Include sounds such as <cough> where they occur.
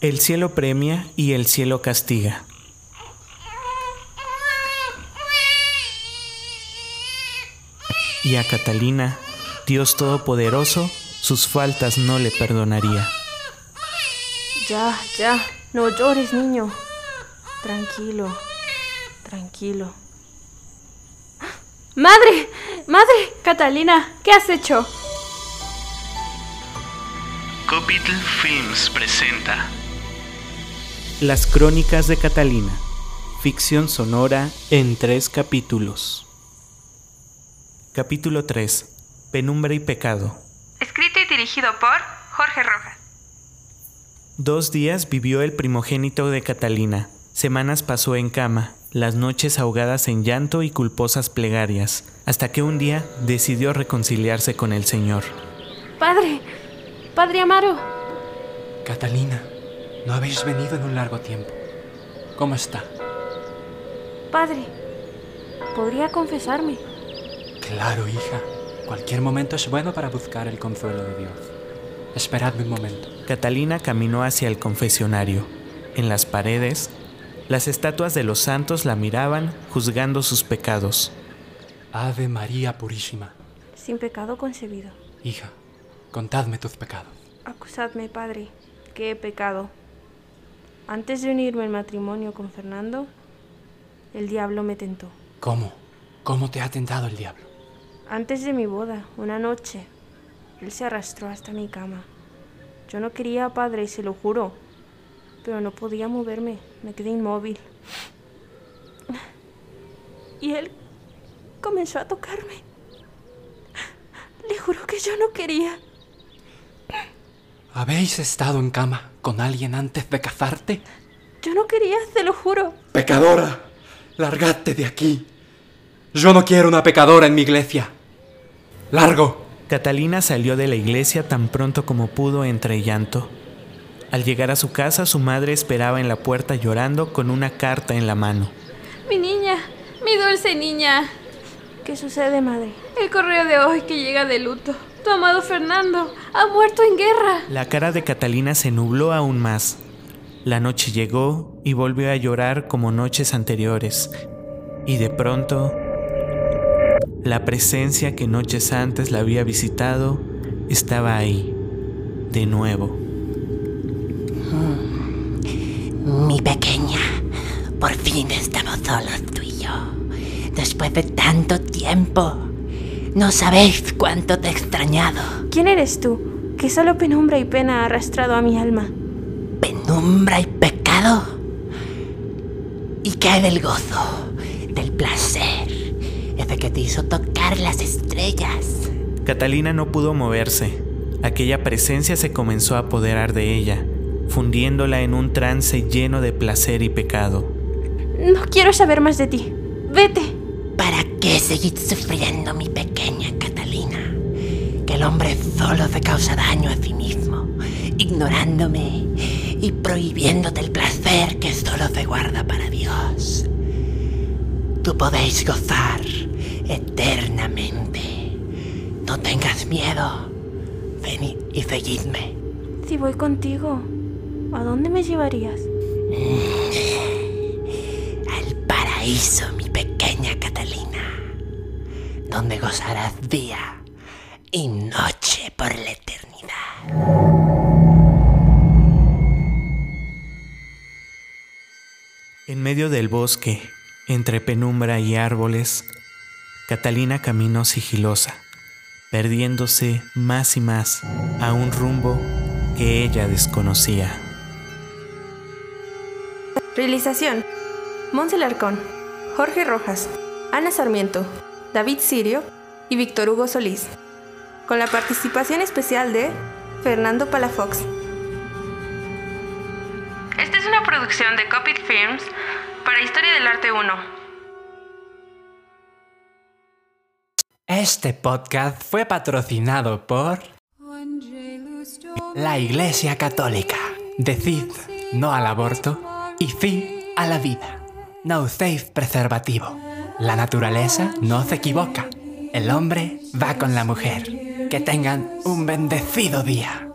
El cielo premia y el cielo castiga. Y a Catalina, Dios Todopoderoso, sus faltas no le perdonaría. Ya, ya, no llores, niño. Tranquilo, tranquilo. <gasps> ¡Madre! ¡Madre! Catalina, ¿qué has hecho? Copitl Films presenta Las Crónicas de Catalina, ficción sonora en tres capítulos. Capítulo 3. Penumbra y pecado. Escrito y dirigido por Jorge Rojas. Dos días vivió el primogénito de Catalina. Semanas pasó en cama, las noches ahogadas en llanto y culposas plegarias, hasta que un día decidió reconciliarse con el Señor. Padre, Padre Amaro. Catalina, no habéis venido en un largo tiempo. ¿Cómo está? Padre, ¿podría confesarme? Claro, hija. Cualquier momento es bueno para buscar el consuelo de Dios. Esperadme un momento. Catalina caminó hacia el confesionario. En las paredes, las estatuas de los santos la miraban, juzgando sus pecados. Ave María Purísima. Sin pecado concebido. Hija, contadme tus pecados. Acusadme, padre, que he pecado. Antes de unirme en matrimonio con Fernando, el diablo me tentó. ¿Cómo? ¿Cómo te ha tentado el diablo? Antes de mi boda, una noche, él se arrastró hasta mi cama. Yo no quería, padre, y se lo juro, pero no podía moverme, me quedé inmóvil. Y él comenzó a tocarme. Le juro que yo no quería. ¿Habéis estado en cama con alguien antes de casarte? Yo no quería, te lo juro. Pecadora, largate de aquí. Yo no quiero una pecadora en mi iglesia. Largo. Catalina salió de la iglesia tan pronto como pudo entre llanto. Al llegar a su casa, su madre esperaba en la puerta llorando con una carta en la mano. Mi niña, mi dulce niña. ¿Qué sucede, madre? El correo de hoy que llega de luto. Tu amado Fernando ha muerto en guerra. La cara de Catalina se nubló aún más. La noche llegó y volvió a llorar como noches anteriores. Y de pronto, la presencia que noches antes la había visitado estaba ahí, de nuevo. Mi pequeña, por fin estamos solos tú y yo. Después de tanto tiempo. No sabéis cuánto te he extrañado. ¿Quién eres tú? Que solo penumbra y pena ha arrastrado a mi alma. ¿Penumbra y pecado? ¿Y qué hay del gozo? Del placer. Ese que te hizo tocar las estrellas. Catalina no pudo moverse. Aquella presencia se comenzó a apoderar de ella, fundiéndola en un trance lleno de placer y pecado. No quiero saber más de ti. Vete. ¿Para qué seguir sufriendo, mi pequeña Catalina? Que el hombre solo se causa daño a sí mismo, ignorándome y prohibiéndote el placer que solo se guarda para Dios. Tú podéis gozar eternamente. No tengas miedo. Ven y seguidme. Si voy contigo, ¿a dónde me llevarías? Al paraíso, mi donde gozarás día y noche por la eternidad. En medio del bosque, entre penumbra y árboles, Catalina caminó sigilosa, perdiéndose más y más a un rumbo que ella desconocía. Realización: Monse Larcón, Jorge Rojas, Ana Sarmiento, David Sirio y Víctor Hugo Solís. Con la participación especial de Fernando Palafox. Esta es una producción de Copy Films para Historia del Arte 1. Este podcast fue patrocinado por la Iglesia Católica. Decid no al aborto y sí a la vida. No uséis preservativo. La naturaleza no se equivoca. El hombre va con la mujer. Que tengan un bendecido día.